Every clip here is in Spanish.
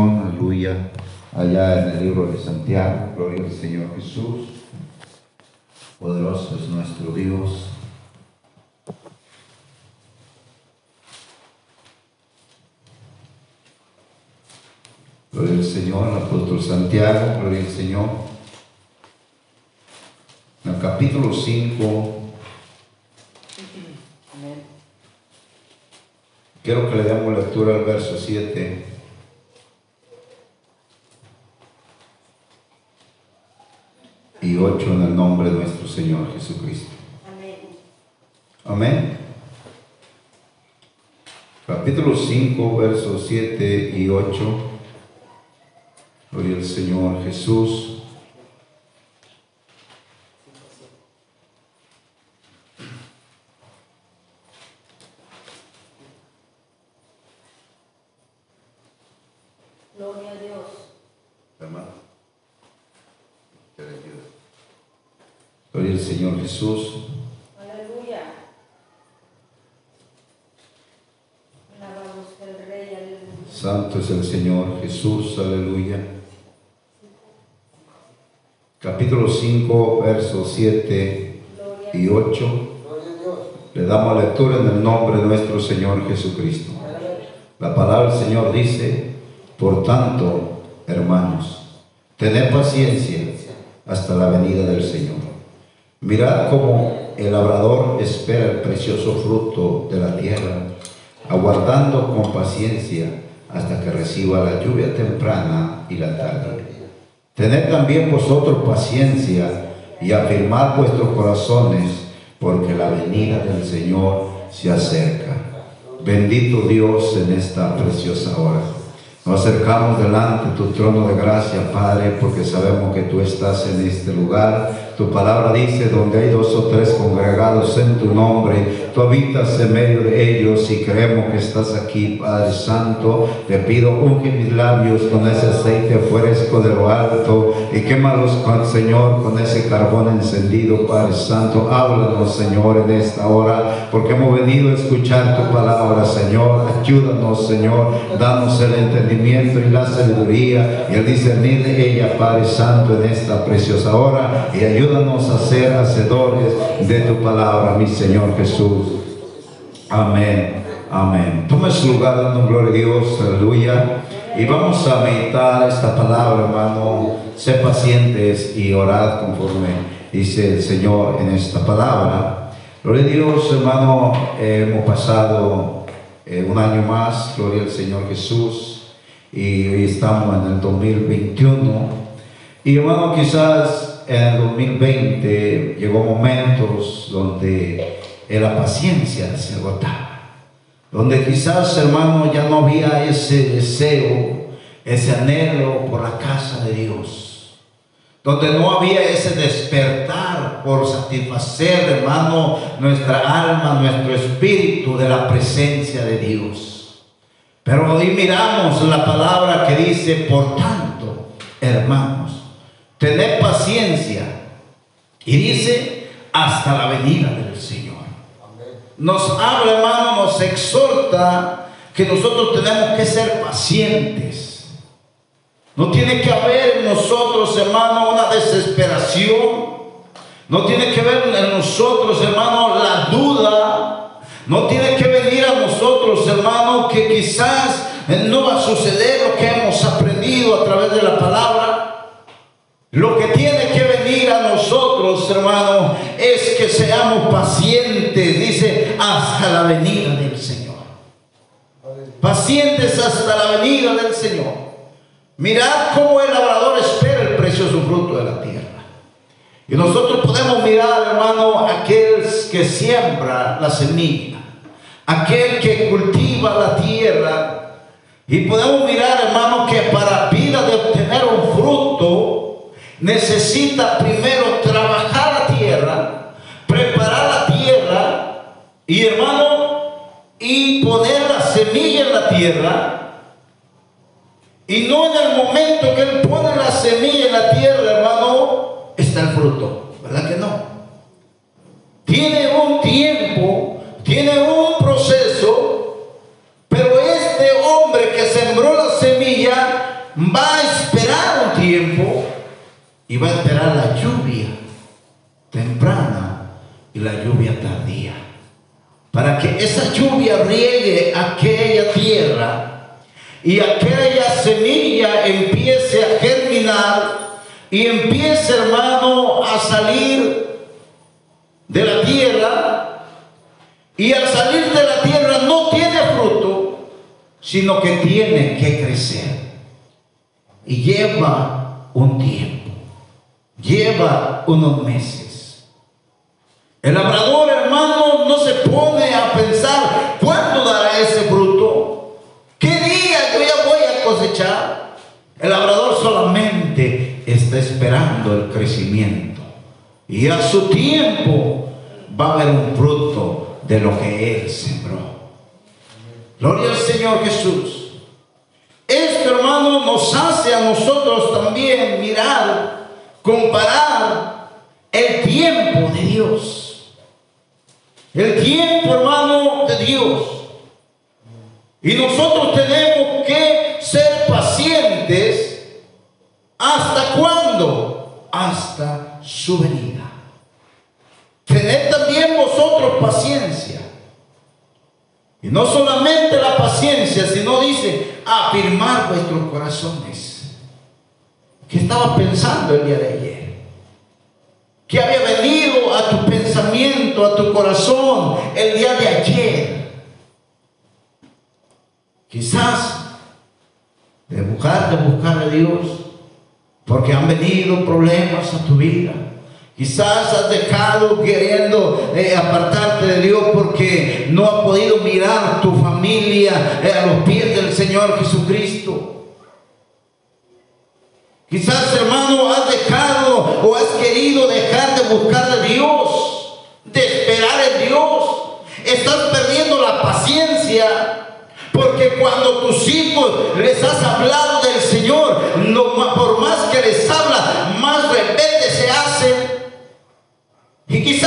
aleluya, allá en el libro de Santiago, gloria al Señor Jesús. Poderoso es nuestro Dios. Gloria al Señor, el apóstol Santiago, gloria al Señor. En el capítulo 5, quiero que le demos lectura al verso 7. Y 8 en el nombre de nuestro Señor Jesucristo. Amén. Capítulo 5, versos 7 y 8. Gloria al Señor Jesús. Gloria a Dios. Hermano. Que le ayude. Gloria al Señor Jesús. Aleluya. Alabamos al Rey, aleluya. Santo es el Señor Jesús. Aleluya. Capítulo 5, versos 7 Gloria a y 8. Gloria a Dios. Le damos lectura en el nombre de nuestro Señor Jesucristo. La palabra del Señor dice, por tanto, hermanos, tened paciencia hasta la venida del Señor. Mirad cómo el labrador espera el precioso fruto de la tierra, aguardando con paciencia hasta que reciba la lluvia temprana y la tarde. Tened también vosotros paciencia y afirmad vuestros corazones, porque la venida del Señor se acerca. Bendito Dios en esta preciosa hora. Nos acercamos delante de tu trono de gracia, Padre, porque sabemos que tú estás en este lugar. Tu palabra dice, donde hay dos o tres congregados en tu nombre, tú habitas en medio de ellos y creemos que estás aquí, Padre Santo. Te pido, unge mis labios con ese aceite fresco de lo alto y quémalos, con, Señor, con ese carbón encendido, Padre Santo. Háblanos, Señor, en esta hora, porque hemos venido a escuchar tu palabra, Señor. Ayúdanos, Señor. Danos el entendimiento y la sabiduría y el discernir de ella, Padre Santo, en esta preciosa hora. Y ayúdanos a ser hacedores de tu palabra, mi Señor Jesús. Amén. Amén. Tome su lugar dando gloria a Dios. Aleluya. Y vamos a meditar esta palabra, hermano. Sé pacientes y orad conforme dice el Señor en esta palabra. Gloria a Dios, hermano. Eh, hemos pasado eh, un año más. Gloria al Señor Jesús. Y hoy estamos en el 2021. Y hermano, quizás en el 2020 llegó momentos donde la paciencia se agotaba. Donde quizás, hermano, ya no había ese deseo, ese anhelo por la casa de Dios. Donde no había ese despertar por satisfacer, hermano, nuestra alma, nuestro espíritu de la presencia de Dios. Pero hoy miramos la palabra que dice, por tanto, hermanos, tened paciencia. Y dice, hasta la venida del Señor. Nos habla, hermano, nos exhorta que nosotros tenemos que ser pacientes. No tiene que haber en nosotros, hermano, una desesperación. No tiene que haber en nosotros, hermano, la duda. No tiene que venir a nosotros, hermano, que quizás no va a suceder lo que hemos Lo que tiene que venir a nosotros, hermano, es que seamos pacientes, dice, hasta la venida del Señor. Pacientes hasta la venida del Señor. Mirad cómo el labrador espera el precioso fruto de la tierra. Y nosotros podemos mirar, hermano, aquel que siembra la semilla, aquel que cultiva la tierra. Y podemos mirar, hermano, que para vida de obtener necesita primero trabajar la tierra, preparar la tierra y hermano, y poner la semilla en la tierra. Y no en el momento que él pone la semilla en la tierra, hermano, está el fruto. ¿Verdad que no? Tiene un va a esperar la lluvia temprana y la lluvia tardía. Para que esa lluvia riegue aquella tierra y aquella semilla empiece a germinar y empiece, hermano, a salir de la tierra y al salir de la tierra no tiene fruto, sino que tiene que crecer. Y lleva un tiempo, lleva unos meses. El labrador, hermano, no se pone a pensar cuándo dará ese fruto, qué día yo ya voy a cosechar. El labrador solamente está esperando el crecimiento. Y a su tiempo va a haber un fruto de lo que él sembró. Gloria al Señor Jesús. Esto, hermano, nos hace a nosotros también mirar, comparar el tiempo de Dios. El tiempo, hermano, de Dios. Y nosotros tenemos que ser pacientes. ¿Hasta cuándo? Hasta su venida. Tened también vosotros paciencia. Y no solamente la paciencia, sino dice, afirmar vuestros corazones. ¿Qué estaba pensando el día de ayer? ¿Qué había venido a tu pensamiento, a tu corazón el día de ayer? Quizás de buscar, de buscar a Dios, porque han venido problemas a tu vida. Quizás has dejado queriendo eh, apartarte de Dios porque no has podido mirar tu familia eh, a los pies del Señor Jesucristo. Quizás, hermano, has dejado o has querido dejar de buscar a Dios, de esperar en Dios. Estás perdiendo la paciencia. Porque cuando tus hijos les has hablado del Señor, por más que les habla, más rebeldes se hacen. Y quizás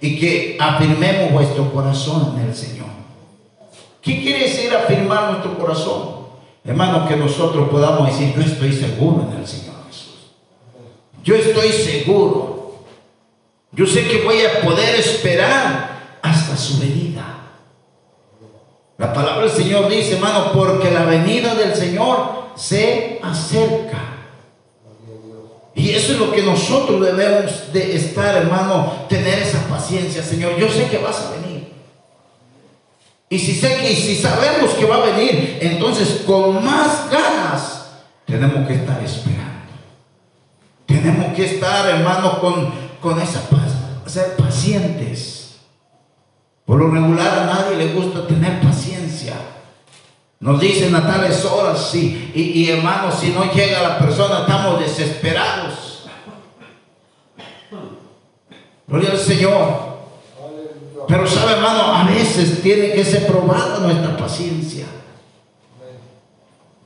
y que afirmemos vuestro corazón en el Señor. ¿Qué quiere decir afirmar nuestro corazón? Hermano, que nosotros podamos decir, yo estoy seguro en el Señor Jesús. Yo estoy seguro. Yo sé que voy a poder esperar hasta su venida. La palabra del Señor dice, hermano, porque la venida del Señor se acerca. Lo que nosotros debemos de estar, hermano, tener esa paciencia, Señor. Yo sé que vas a venir. Y si sé que y si sabemos que va a venir, entonces con más ganas tenemos que estar esperando. Tenemos que estar, hermano, con, con esa paz, ser pacientes. Por lo regular a nadie le gusta tener paciencia. Nos dicen a tales horas, y, y hermanos, si no llega la persona, estamos desesperados. Gloria al Señor. Pero sabe, hermano, a veces tiene que ser probada nuestra paciencia.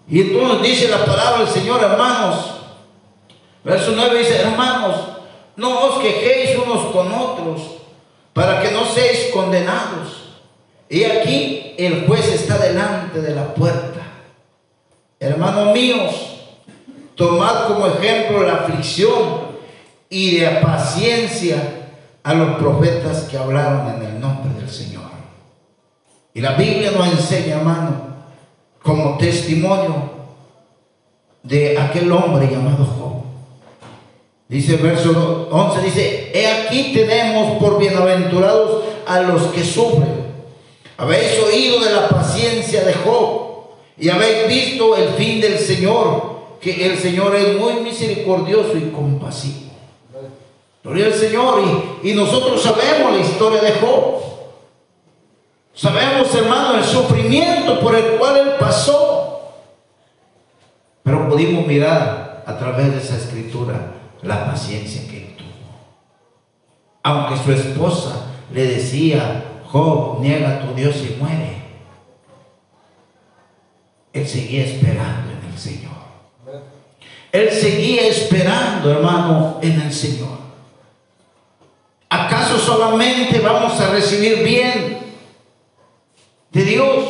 Y entonces dice la palabra del Señor, hermanos. Verso 9 dice, hermanos, no os quejéis unos con otros para que no seáis condenados. Y aquí el juez está delante de la puerta. Hermanos míos, tomad como ejemplo la aflicción y de paciencia a los profetas que hablaron en el nombre del Señor. Y la Biblia nos enseña, hermano, como testimonio de aquel hombre llamado Job. Dice el verso 11, dice, he aquí tenemos por bienaventurados a los que sufren. Habéis oído de la paciencia de Job y habéis visto el fin del Señor, que el Señor es muy misericordioso y compasivo. Gloria al Señor. Y, y nosotros sabemos la historia de Job. Sabemos, hermano, el sufrimiento por el cual él pasó. Pero pudimos mirar a través de esa escritura la paciencia que él tuvo. Aunque su esposa le decía, Job, niega a tu Dios y muere. Él seguía esperando en el Señor. Él seguía esperando, hermano, en el Señor. ¿Acaso solamente vamos a recibir bien de Dios?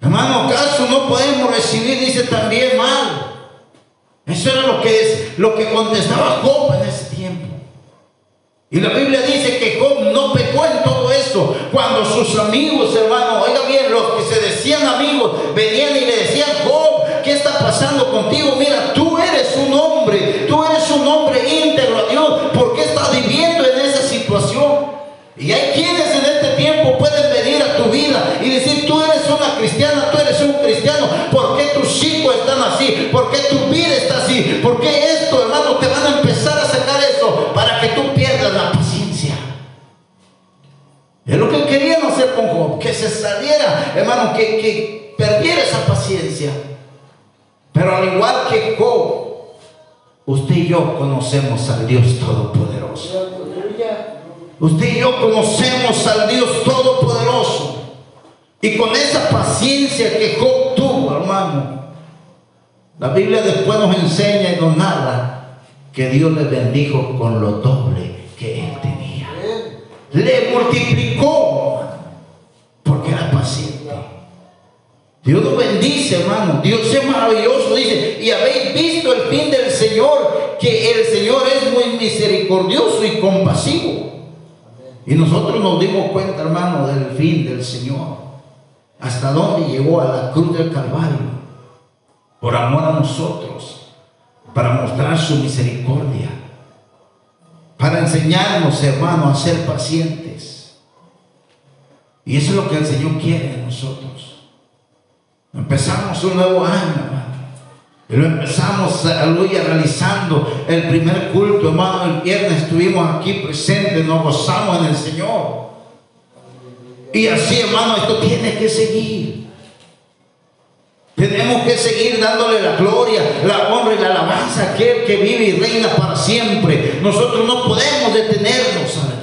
Hermano, ¿acaso no podemos recibir, dice también mal? Eso era lo que, es, lo que contestaba Job en ese tiempo. Y la Biblia dice que Job no pecó en todo eso. Cuando sus amigos, hermano, oiga bien, los que se decían amigos, venían y le decían, Job, ¿qué pasando contigo? Mira, tú eres un hombre, tú eres un hombre íntegro a Dios. ¿Por qué estás viviendo en esa situación? Y hay quienes en este tiempo pueden venir a tu vida y decir, tú eres una cristiana, tú eres un cristiano, ¿por qué tus hijos están así? ¿Por qué tu vida está así? ¿Por qué esto, hermano, te van a empezar a sacar eso para que tú pierdas la paciencia? Es lo que querían hacer con Job, que se saliera, hermano, que, que perdiera esa paciencia. Pero al igual que Job, usted y yo conocemos al Dios Todopoderoso. Usted y yo conocemos al Dios Todopoderoso. Y con esa paciencia que Job tuvo, hermano, la Biblia después nos enseña y nos narra que Dios le bendijo con lo doble que él tenía. Le multiplicó porque era paciente. Dios lo bendice, hermano. Dios es maravilloso, dice. Y habéis visto el fin del Señor, que el Señor es muy misericordioso y compasivo. Y nosotros nos dimos cuenta, hermano, del fin del Señor. Hasta dónde llegó a la cruz del Calvario. Por amor a nosotros. Para mostrar su misericordia. Para enseñarnos, hermano, a ser pacientes. Y eso es lo que el Señor quiere de nosotros. Empezamos un nuevo año. Y lo empezamos, aleluya, realizando el primer culto, hermano. El viernes estuvimos aquí presentes, nos gozamos en el Señor. Y así, hermano, esto tiene que seguir. Tenemos que seguir dándole la gloria, la honra y la alabanza a aquel que vive y reina para siempre. Nosotros no podemos detenernos, aleluya.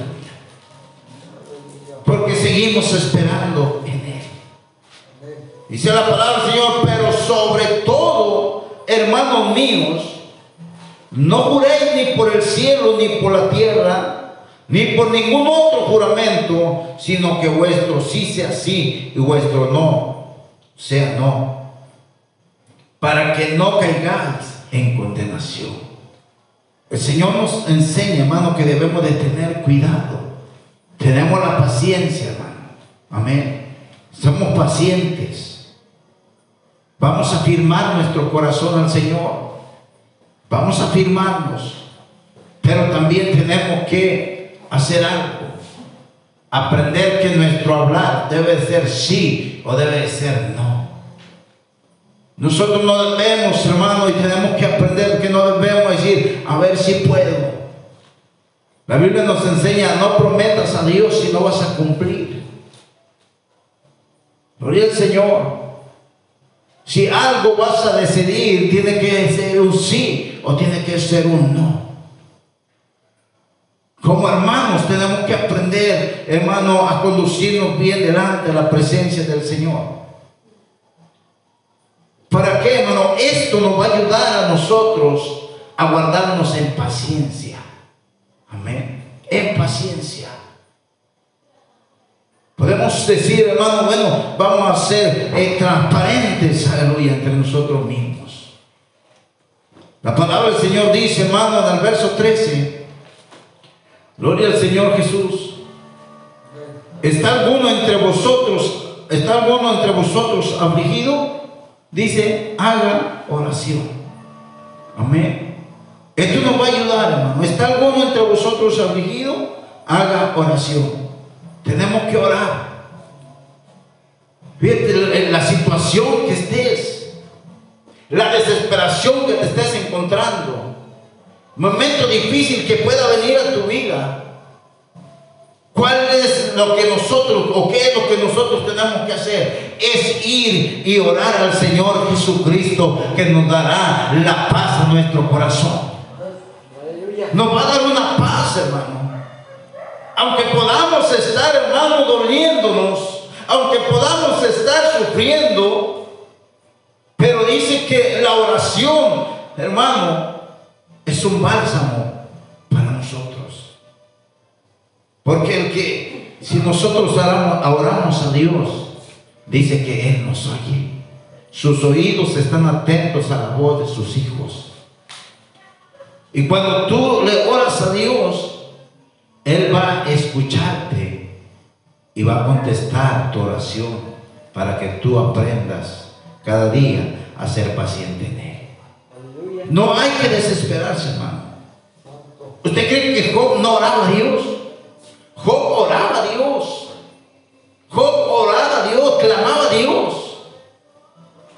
Porque seguimos esperando. Dice la palabra del Señor, pero sobre todo, hermanos míos, no juréis ni por el cielo, ni por la tierra, ni por ningún otro juramento, sino que vuestro sí sea sí y vuestro no sea no, para que no caigáis en condenación. El Señor nos enseña, hermano, que debemos de tener cuidado. Tenemos la paciencia, hermano. Amén. Somos pacientes. Vamos a firmar nuestro corazón al Señor. Vamos a firmarnos. Pero también tenemos que hacer algo. Aprender que nuestro hablar debe ser sí o debe ser no. Nosotros no debemos, hermano, y tenemos que aprender que no debemos decir, a ver si puedo. La Biblia nos enseña, no prometas a Dios si no vas a cumplir. Gloria al Señor. Si algo vas a decidir, tiene que ser un sí o tiene que ser un no. Como hermanos tenemos que aprender, hermano, a conducirnos bien delante de la presencia del Señor. ¿Para qué, hermano? Esto nos va a ayudar a nosotros a guardarnos en paciencia. Amén. En paciencia. Podemos decir, hermano, bueno, vamos a ser eh, transparentes, aleluya, entre nosotros mismos. La palabra del Señor dice, hermano, en el verso 13, gloria al Señor Jesús. ¿Está alguno entre vosotros, está alguno entre vosotros afligido? Dice, haga oración. Amén. Esto nos va a ayudar, hermano. ¿Está alguno entre vosotros afligido? Haga oración. Tenemos que orar. Fíjate la situación que estés, la desesperación que te estés encontrando, momento difícil que pueda venir a tu vida. ¿Cuál es lo que nosotros, o qué es lo que nosotros tenemos que hacer? Es ir y orar al Señor Jesucristo que nos dará la paz a nuestro corazón. Nos va a dar una paz, hermano. Aunque podamos estar, hermano, doliéndonos, aunque podamos estar sufriendo, pero dice que la oración, hermano, es un bálsamo para nosotros. Porque el que, si nosotros oramos a Dios, dice que Él nos oye. Sus oídos están atentos a la voz de sus hijos. Y cuando tú le oras a Dios, Él va a escucharte y va a contestar tu oración para que tú aprendas cada día a ser paciente en Él. No hay que desesperarse, hermano. ¿Usted cree que Job no oraba a Dios? Job oraba a Dios. Job oraba a Dios, clamaba a Dios.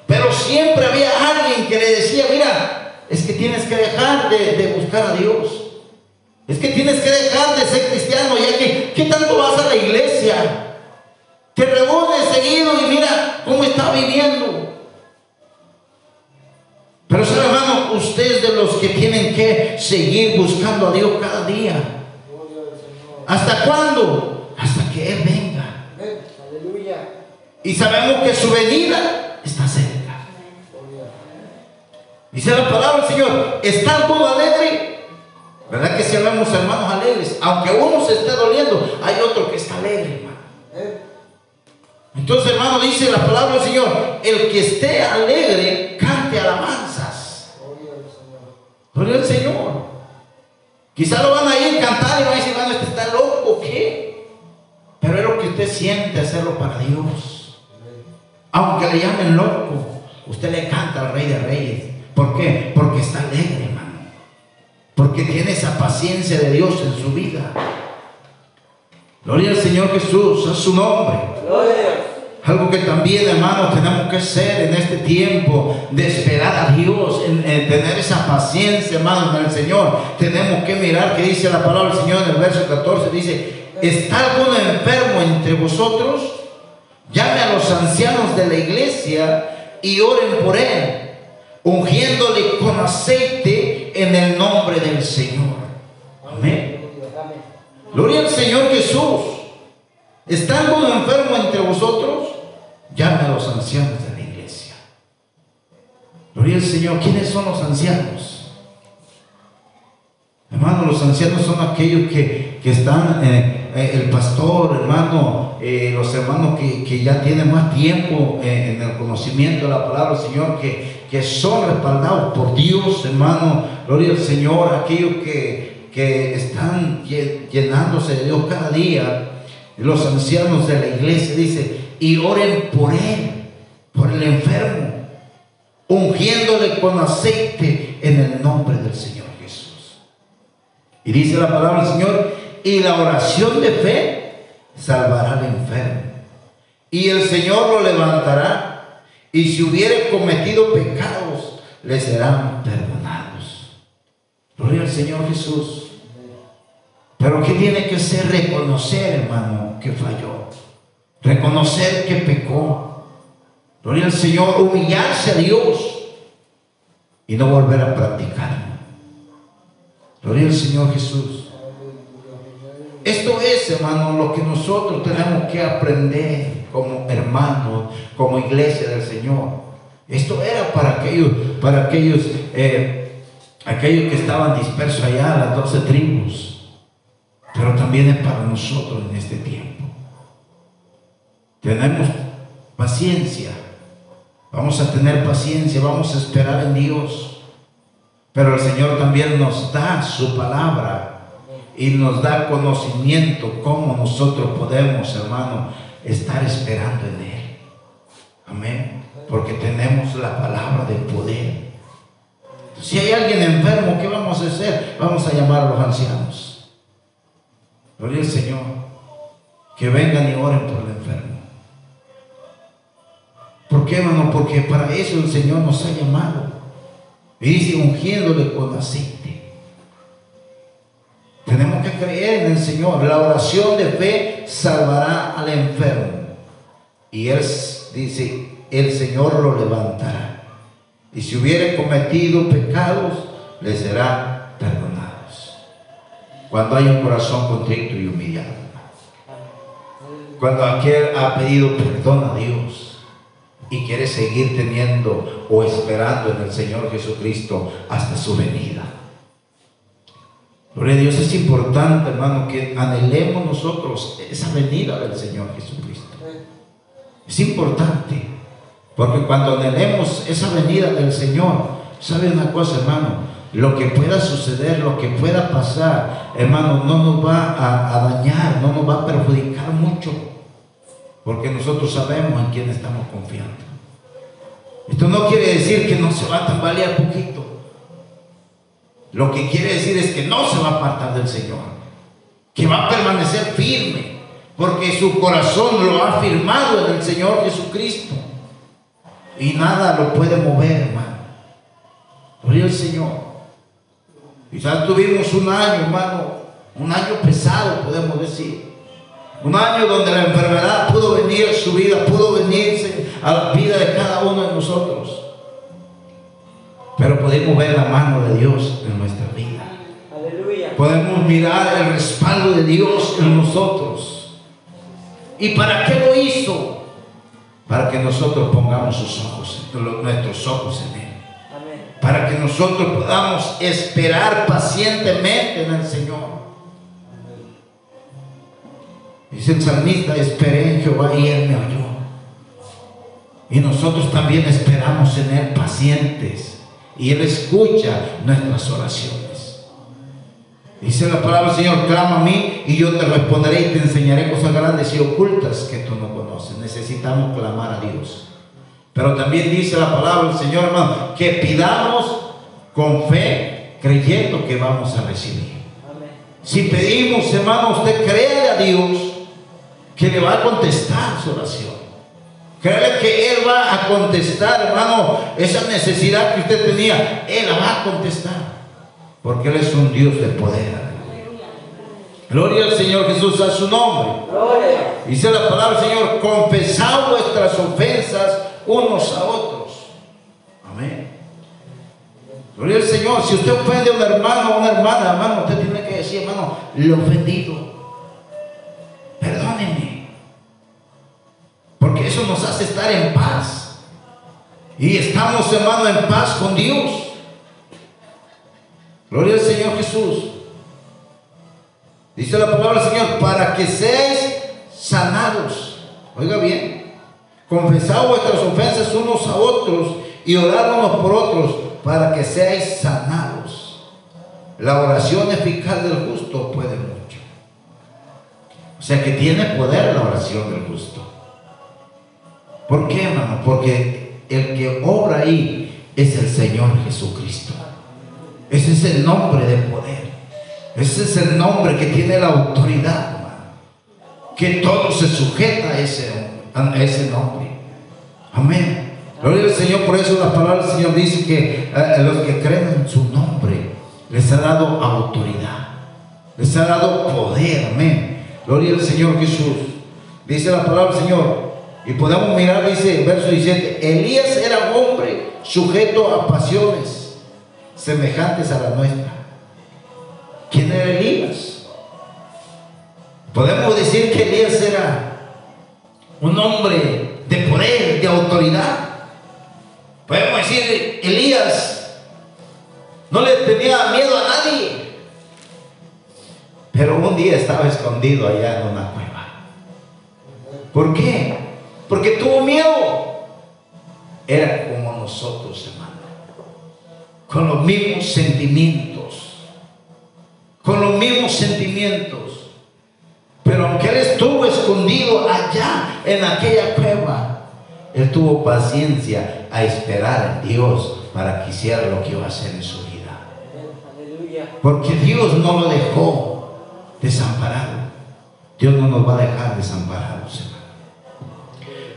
Pero siempre había alguien que le decía, mira, es que tienes que dejar de, buscar a Dios. Es que tienes que dejar de ser cristiano, ya que ¿qué tanto vas a la iglesia? Te reúnes seguido y mira cómo está viviendo. Pero hermano, ustedes de los que tienen que seguir buscando a Dios cada día. ¿Hasta cuándo? Hasta que Él venga. Y sabemos que su venida está cerca. Dice la palabra del Señor, ¿está todo alegre? ¿Verdad que si hablamos hermanos alegres? Aunque uno se esté doliendo, hay otro que está alegre, hermano. Entonces, hermano, dice la palabra del Señor, el que esté alegre, cante alabanzas. Gloria al Señor. Quizá lo van a ir a cantar y van a decir, hermano, este está loco, ¿o ¿qué? Pero es lo que usted siente hacerlo para Dios. Aunque le llamen loco, usted le canta al Rey de Reyes. ¿Por qué? Porque está alegre, hermano. Porque tiene esa paciencia de Dios en su vida. Gloria al Señor Jesús, a su nombre. Algo que también, hermanos, tenemos que hacer en este tiempo de esperar a Dios, en, tener esa paciencia, hermanos, en el Señor. Tenemos que mirar que dice la palabra del Señor en el verso 14. Dice, ¿está alguno enfermo entre vosotros? Llame a los ancianos de la iglesia y oren por él ungiéndole con aceite en el nombre del Señor. Amén. Gloria al Señor Jesús. ¿Está enfermo entre vosotros? Llame a los ancianos de la iglesia. Gloria al Señor. ¿Quiénes son los ancianos? Hermano, los ancianos son aquellos que, están, eh, eh, el pastor, hermano, eh, los hermanos que, ya tienen más tiempo en el conocimiento de la palabra del Señor, que, que son respaldados por Dios, hermano, gloria al Señor, aquellos que, están llenándose de Dios cada día, los ancianos de la iglesia, dice, y oren por él, por el enfermo, ungiéndole con aceite en el nombre del Señor Jesús. Y dice la palabra del Señor, y la oración de fe salvará al enfermo, y el Señor lo levantará y si hubiere cometido pecados, le serán perdonados. Gloria al Señor Jesús. Pero ¿qué tiene que ser? Reconocer, hermano, que falló. Reconocer que pecó. Gloria al Señor, humillarse a Dios y no volver a practicarlo. Gloria al Señor Jesús. Esto es, hermano, lo que nosotros tenemos que aprender como hermanos, como iglesia del Señor. Esto era para aquellos, para aquellos, eh, aquellos que estaban dispersos allá, las doce tribus. Pero también es para nosotros en este tiempo. Tenemos paciencia. Vamos a tener paciencia, vamos a esperar en Dios. Pero el Señor también nos da su palabra y nos da conocimiento cómo nosotros podemos, hermano, estar esperando en Él. Amén. Porque tenemos la palabra de poder. Si hay alguien enfermo, ¿qué vamos a hacer? Vamos a llamar a los ancianos. Gloria al Señor. Que vengan y oren por el enfermo. ¿Por qué, hermano? Porque para eso el Señor nos ha llamado. Y dice ungiéndole con aceite. Tenemos que creer en el Señor. La oración de fe salvará al enfermo. Y él dice, el Señor lo levantará. Y si hubiere cometido pecados, le será perdonados. Cuando hay un corazón contrito y humillado. Cuando aquel ha pedido perdón a Dios y quiere seguir teniendo o esperando en el Señor Jesucristo hasta su venida. Gloria a Dios, es importante, hermano, que anhelemos nosotros esa venida del Señor Jesucristo. Es importante, porque cuando anhelemos esa venida del Señor, ¿sabe una cosa, hermano? Lo que pueda suceder, lo que pueda pasar, hermano, no nos va a, a dañar, no nos va a perjudicar mucho, porque nosotros sabemos en quién estamos confiando. Esto no quiere decir que no se va a tambalear poquito. Lo que quiere decir es que no se va a apartar del Señor, que va a permanecer firme, porque su corazón lo ha firmado en el Señor Jesucristo. Y nada lo puede mover, hermano. Gloria al Señor. Quizás tuvimos un año, hermano, un año pesado, podemos decir. Un año donde la enfermedad pudo venir a su vida, pudo venirse a la vida de cada uno de nosotros. Pero podemos ver la mano de Dios en nuestra vida. Aleluya. Podemos mirar el respaldo de Dios en nosotros. ¿Y para qué lo hizo? Para que nosotros pongamos sus ojos, nuestros ojos en Él. Amén. Para que nosotros podamos esperar pacientemente en el Señor. Dice el salmista, esperé en Jehová y Él me oyó. Y nosotros también esperamos en Él pacientes. Y Él escucha nuestras oraciones. Dice la palabra Señor, clama a mí y yo te responderé y te enseñaré cosas grandes y ocultas que tú no conoces. Necesitamos clamar a Dios. Pero también dice la palabra del Señor, hermano, que pidamos con fe, creyendo que vamos a recibir. Si pedimos, hermano, usted cree a Dios que le va a contestar su oración. Créale que Él va a contestar, hermano, esa necesidad que usted tenía, Él la va a contestar. Porque Él es un Dios de poder. Gloria al Señor Jesús a su nombre. Gloria. Dice la palabra del Señor, confesad vuestras ofensas unos a otros. Amén. Gloria al Señor. Si usted ofende a un hermano o una hermana, hermano, usted tiene que decir, hermano, lo ofendido. Perdónenme. Eso nos hace estar en paz. Y estamos, hermano, en paz con Dios. Gloria al Señor Jesús. Dice la palabra del Señor, para que seáis sanados. Oiga bien. Confesad vuestras ofensas unos a otros y orad unos por otros para que seáis sanados. La oración eficaz del justo puede mucho. O sea que tiene poder la oración del justo. ¿Por qué, hermano? Porque el que obra ahí es el Señor Jesucristo. Ese es el nombre de poder. Ese es el nombre que tiene la autoridad, hermano. Que todo se sujeta a ese, a ese nombre. Amén. Gloria al Señor, por eso la palabra del Señor dice que eh, los que creen en su nombre les ha dado autoridad, les ha dado poder. Amén. Gloria al Señor Jesús. Dice la palabra del Señor. Y podemos mirar, dice el verso 17, Elías era hombre sujeto a pasiones semejantes a la nuestra. ¿Quién era Elías? Podemos decir que Elías era un hombre de poder, de autoridad. Podemos decir, Elías no le tenía miedo a nadie. Pero un día estaba escondido allá en una cueva. ¿Por qué? Porque tuvo miedo. Era como nosotros, hermano. Con los mismos sentimientos. Con los mismos sentimientos. Pero aunque él estuvo escondido allá en aquella cueva, él tuvo paciencia a esperar en Dios para que hiciera lo que iba a hacer en su vida. Porque Dios no lo dejó desamparado. Dios no nos va a dejar desamparados, hermano.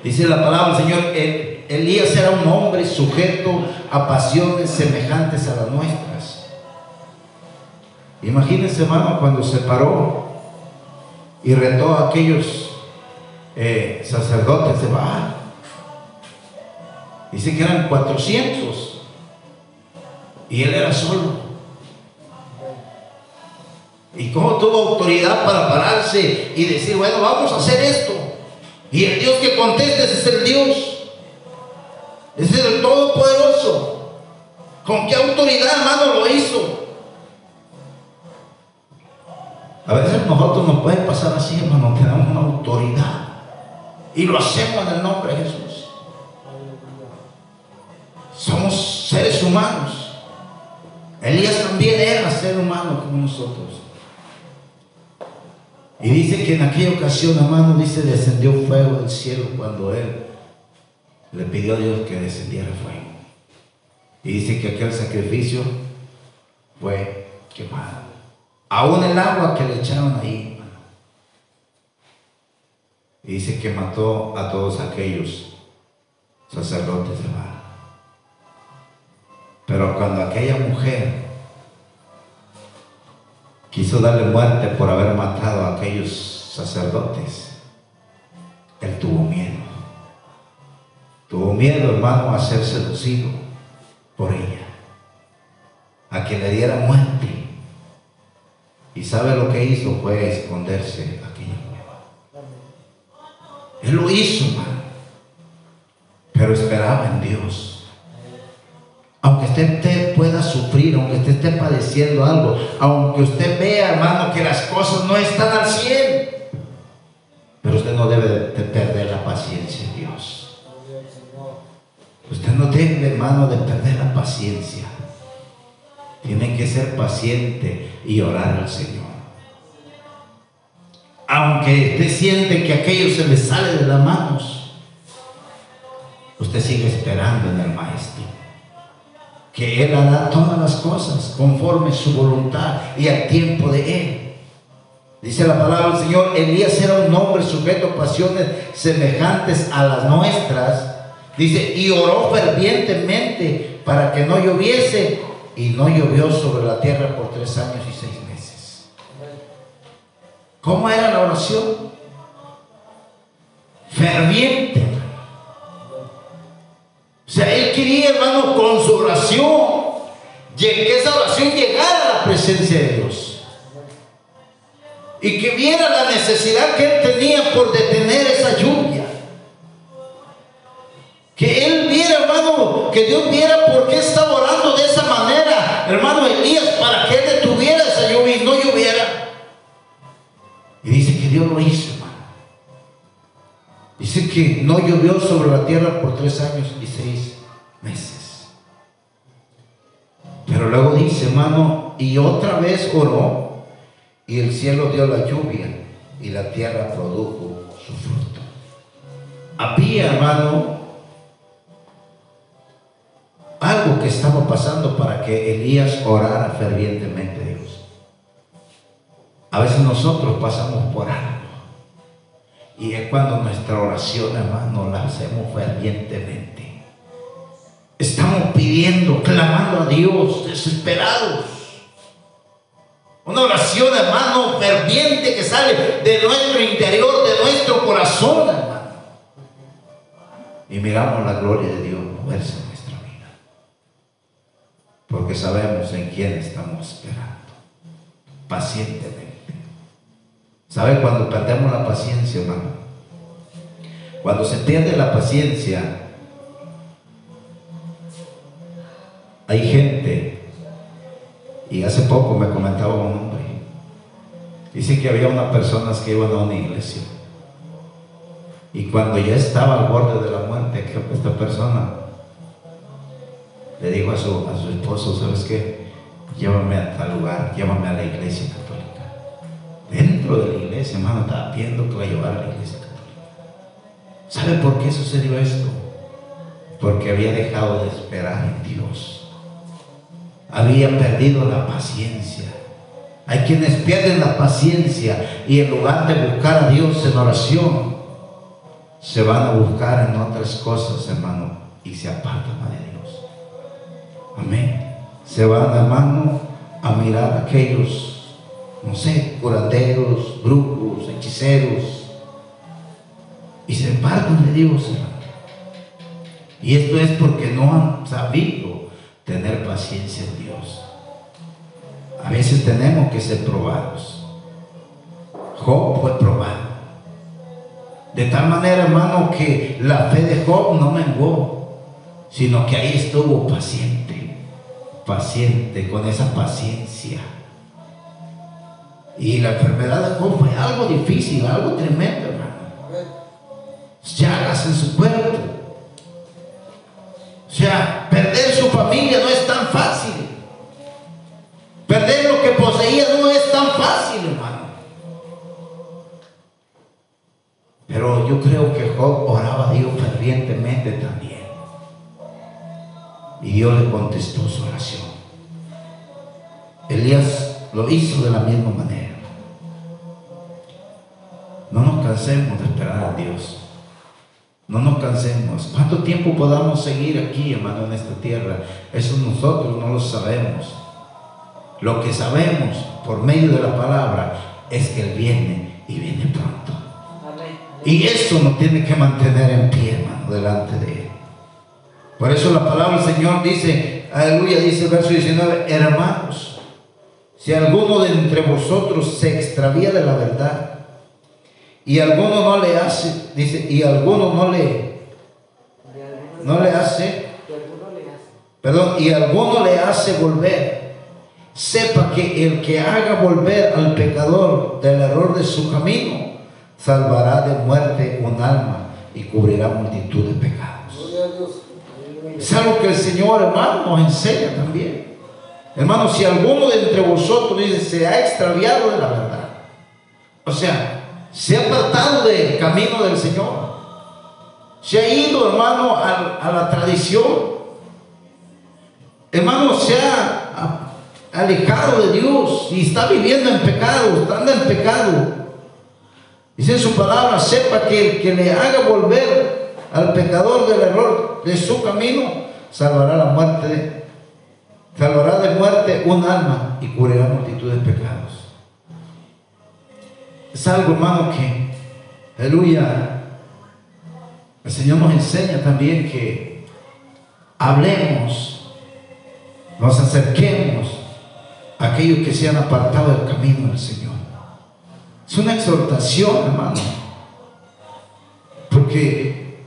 Dice la palabra del Señor, "El- Elías era un hombre sujeto a pasiones semejantes a las nuestras. Imagínense, hermano, cuando se paró y retó a aquellos eh, sacerdotes de Baal. Dice que eran 400 y él era solo. ¿Y cómo tuvo autoridad para pararse y decir, bueno, vamos a hacer esto? Y el Dios que conteste es el Dios. Es el Todopoderoso. ¿Con qué autoridad, hermano, lo hizo? A veces nosotros nos puede pasar así, hermano, tenemos una autoridad. Y lo hacemos en el nombre de Jesús. Somos seres humanos. Elías también era ser humano como nosotros. Y dice que en aquella ocasión, hermano, dice, descendió fuego del cielo cuando él le pidió a Dios que descendiera fuego. Y dice que aquel sacrificio fue quemado. Aún el agua que le echaron ahí, hermano. Y dice que mató a todos aquellos sacerdotes de Baal. Pero cuando aquella mujer quiso darle muerte por haber matado a aquellos sacerdotes, él tuvo miedo. Tuvo miedo, hermano, a ser seducido por ella, a que le diera muerte. Y sabe lo que hizo fue esconderse aquella cueva. Él lo hizo, hermano, pero esperaba en Dios usted, pueda sufrir, aunque usted esté padeciendo algo, aunque usted vea, hermano, que las cosas no están al 100, pero usted no debe de perder la paciencia en Dios. Usted no debe, hermano, de perder la paciencia. Tiene que ser paciente y orar al Señor. Aunque usted siente que aquello se le sale de las manos, usted sigue esperando en el Maestro que Él hará todas las cosas conforme su voluntad y al tiempo de Él. Dice la palabra del Señor, Elías era un hombre sujeto a pasiones semejantes a las nuestras. Dice, y oró fervientemente para que no lloviese, y no llovió sobre la tierra por tres años y seis meses. ¿Cómo era la oración? Ferviente. O sea, él quería, hermano, con su oración, que esa oración llegara a la presencia de Dios. Y que viera la necesidad que él tenía por detener esa lluvia. Que él viera, hermano, que Dios viera por qué estaba orando de esa manera, hermano Elías, para que él detuviera esa lluvia y no lloviera. Y dice que Dios lo hizo. Dice que no llovió sobre la tierra por tres años y seis meses. Pero luego dice, hermano, y otra vez oró, y el cielo dio la lluvia, y la tierra produjo su fruto. Había, hermano, algo que estaba pasando para que Elías orara fervientemente a Dios. A veces nosotros pasamos por algo y es cuando nuestra oración, hermano, la hacemos fervientemente. Estamos pidiendo, clamando a Dios, desesperados. Una oración, hermano, ferviente que sale de nuestro interior, de nuestro corazón, hermano. Y miramos la gloria de Dios moverse en nuestra vida. Porque sabemos en quién estamos esperando. Pacientemente. ¿Sabe cuando perdemos la paciencia, hermano? Cuando se pierde la paciencia, hay gente, y hace poco me comentaba un hombre, dice que había unas personas que iban a una iglesia, y cuando ya estaba al borde de la muerte, esta persona le dijo a su, a su esposo, ¿sabes qué? Llévame a tal lugar, llévame a la iglesia de la iglesia, hermano, estaba pidiendo que va a llevar a la iglesia católica. ¿Sabe por qué sucedió esto? Porque había dejado de esperar en Dios. Había perdido la paciencia. Hay quienes pierden la paciencia y en lugar de buscar a Dios en oración, se van a buscar en otras cosas, hermano, y se apartan de Dios. Amén. Se van, hermano, a mirar a aquellos no sé, curanderos, brujos, hechiceros, y embarcan de Dios, hermano. Y esto es porque no han sabido tener paciencia en Dios. A veces tenemos que ser probados. Job fue probado. De tal manera, hermano, que la fe de Job no menguó, sino que ahí estuvo paciente, paciente, con esa paciencia. Y la enfermedad de Job fue algo difícil, algo tremendo, hermano. Llagas en su cuerpo. O sea, perder su familia no es tan fácil. Perder lo que poseía no es tan fácil, hermano. Pero yo creo que Job oraba a Dios fervientemente también. Y Dios le contestó su oración. Elías lo hizo de la misma manera. Cansemos de esperar a Dios. No nos cansemos. ¿Cuánto tiempo podamos seguir aquí, hermano, en esta tierra? Eso nosotros no lo sabemos. Lo que sabemos por medio de la palabra es que Él viene y viene pronto. Y eso nos tiene que mantener en pie, hermano, delante de Él. Por eso la palabra del Señor dice, aleluya, dice el verso 19, hermanos, si alguno de entre vosotros se extravía de la verdad y alguno no le hace, dice, y alguno no le, no le hace, perdón, y alguno le hace volver, sepa que el que haga volver al pecador del error de su camino, salvará de muerte un alma y cubrirá multitud de pecados. Es algo que el Señor, hermano, nos enseña también. Hermano, si alguno de entre vosotros dice, se ha extraviado de la verdad, o sea, se ha apartado del camino del Señor, se ha ido, hermano, a, la tradición, hermano, se ha alejado de Dios y está viviendo en pecado, está anda en pecado. Dice su palabra, sepa que el que le haga volver al pecador del error de su camino, salvará la muerte, salvará de muerte un alma y cubrirá multitud de pecados. Es algo, hermano, que, aleluya, el Señor nos enseña también que hablemos, nos acerquemos a aquellos que se han apartado del camino del Señor. Es una exhortación, hermano. Porque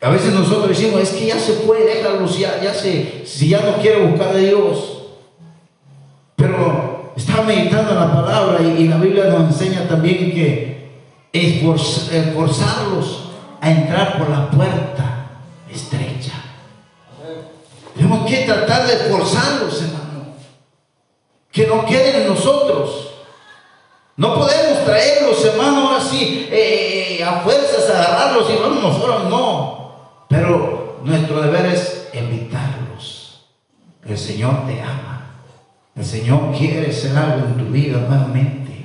a veces nosotros decimos, es que ya se fue, déjalo, ya, ya se, si ya no quiere buscar de Dios. Estaba meditando la palabra y, la Biblia nos enseña también que esforz- esforzarlos a entrar por la puerta estrecha. Tenemos que tratar de esforzarlos, hermano. Que no queden en nosotros. No podemos traerlos, hermano, ahora sí, eh, a fuerzas, agarrarlos y vamos nosotros, no. Pero nuestro deber es invitarlos. El Señor te ama. El Señor quiere hacer algo en tu vida nuevamente.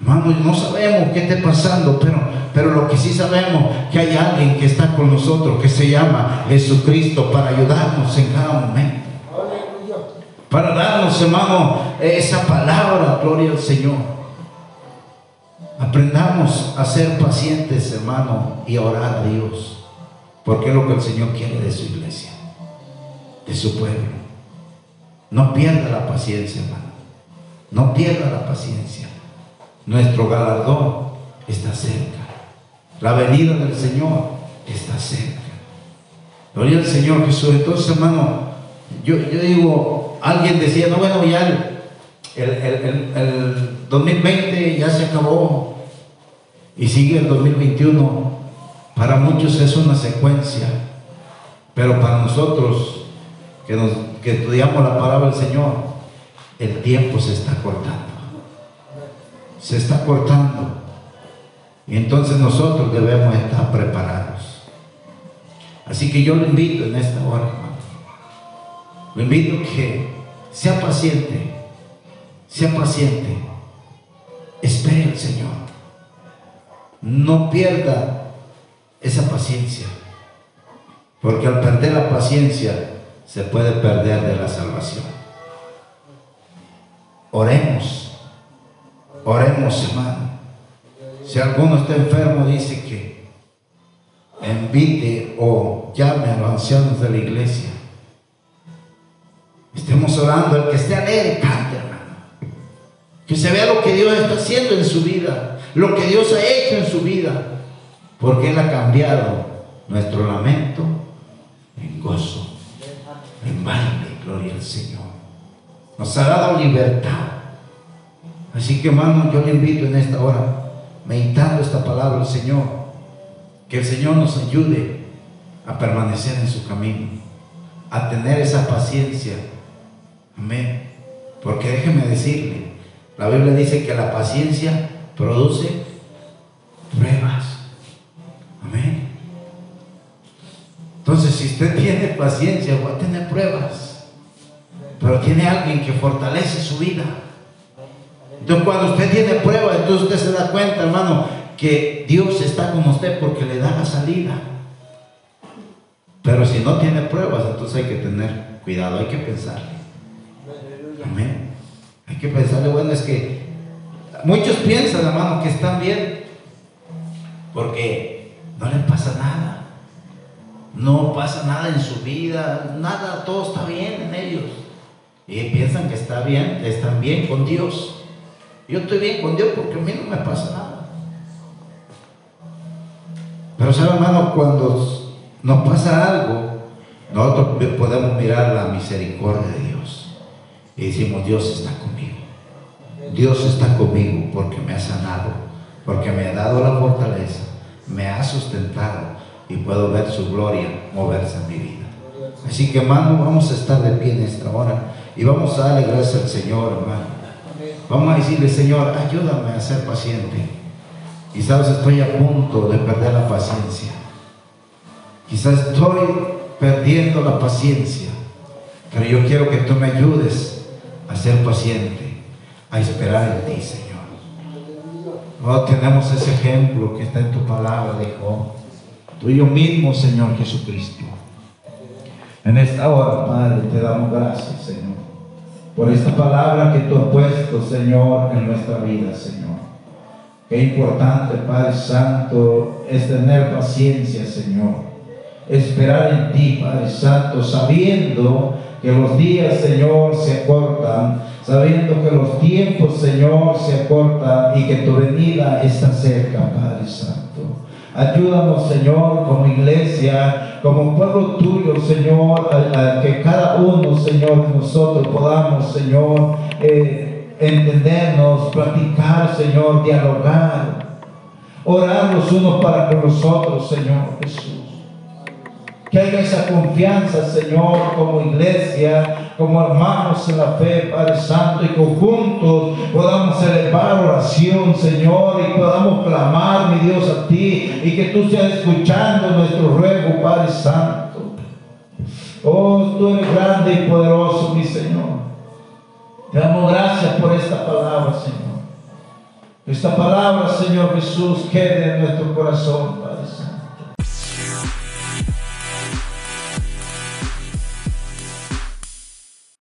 Hermano, no sabemos qué esté pasando, pero, pero lo que sí sabemos que hay alguien que está con nosotros, que se llama Jesucristo, para ayudarnos en cada momento para darnos, hermano, esa palabra, gloria al Señor. Aprendamos a ser pacientes, hermano, y a orar a Dios, porque es lo que el Señor quiere de su iglesia, de su pueblo. No pierda la paciencia, hermano. No pierda la paciencia. Nuestro galardón está cerca. La venida del Señor está cerca. Gloria al Señor Jesús. Entonces, hermano, yo, yo digo, alguien decía, no, bueno, ya el, el, el- el- el 2020 ya se acabó y sigue el 2021. Para muchos es una secuencia, pero para nosotros que, nos, que estudiamos la palabra del Señor, el tiempo se está cortando. Se está cortando. Y entonces nosotros debemos estar preparados. Así que yo lo invito en esta hora, hermano. Lo invito a que sea paciente, sea paciente, espere al Señor. No pierda esa paciencia, porque al perder la paciencia se puede perder de la salvación. Oremos Oremos, hermano. Si alguno está enfermo, dice que invite o llame a los ancianos de la iglesia. Estemos orando, el que esté alegre, cante, hermano. Que se vea lo que Dios está haciendo en su vida, lo que Dios ha hecho en su vida, porque Él ha cambiado nuestro lamento en gozo, baile, gloria al Señor. Nos ha dado libertad. Así que, hermano, yo le invito en esta hora, meditando esta palabra del Señor, que el Señor nos ayude a permanecer en su camino, a tener esa paciencia. Amén. Porque déjeme decirle, la Biblia dice que la paciencia produce pruebas. Amén. Entonces, si usted tiene paciencia, va a tener pruebas. Pero tiene alguien que fortalece su vida. Entonces, cuando usted tiene pruebas, entonces usted se da cuenta, hermano, que Dios está con usted porque le da la salida. Pero si no tiene pruebas, entonces hay que tener cuidado, hay que pensarle. Amén. Hay que pensarle, bueno, es que muchos piensan, hermano, que están bien porque no les pasa nada. No pasa nada en su vida, nada, todo está bien en ellos. Y piensan que está bien, están bien con Dios. Yo estoy bien con Dios porque a mí no me pasa nada. Pero sabe hermano, cuando nos pasa algo, nosotros podemos mirar la misericordia de Dios. Y decimos, Dios está conmigo. Dios está conmigo porque me ha sanado, porque me ha dado la fortaleza, me ha sustentado y puedo ver su gloria moverse en mi vida. Así que hermano, vamos a estar de pie en esta hora y vamos a darle gracias al Señor, hermano. Vamos a decirle, Señor, ayúdame a ser paciente. Quizás estoy a punto de perder la paciencia. Quizás estoy perdiendo la paciencia. Pero yo quiero que tú me ayudes a ser paciente, a esperar en ti, Señor. Oh, tenemos ese ejemplo que está en tu palabra de Job. Tú y yo mismo, Señor Jesucristo. En esta hora, Padre, te damos gracias, Señor, por esta palabra que tú has puesto, Señor, en nuestra vida, Señor. Qué importante, Padre Santo, es tener paciencia, Señor. Esperar en ti, Padre Santo, sabiendo que los días, Señor, se acortan, sabiendo que los tiempos, Señor, se acortan y que tu venida está cerca, Padre Santo. Ayúdanos, Señor, como iglesia, como pueblo tuyo, Señor, a, que cada uno, Señor, nosotros podamos, Señor, eh, entendernos, platicar, Señor, dialogar, orar los unos para con los otros, Señor Jesús. Que haya esa confianza, Señor, como iglesia, como hermanos en la fe, Padre Santo, y que juntos podamos elevar oración, Señor, y podamos clamar, mi Dios, a ti, y que tú seas escuchando nuestro ruego, Padre Santo. Oh, tú eres grande y poderoso, mi Señor. Te damos gracias por esta palabra, Señor. Esta palabra, Señor Jesús, quede en nuestro corazón.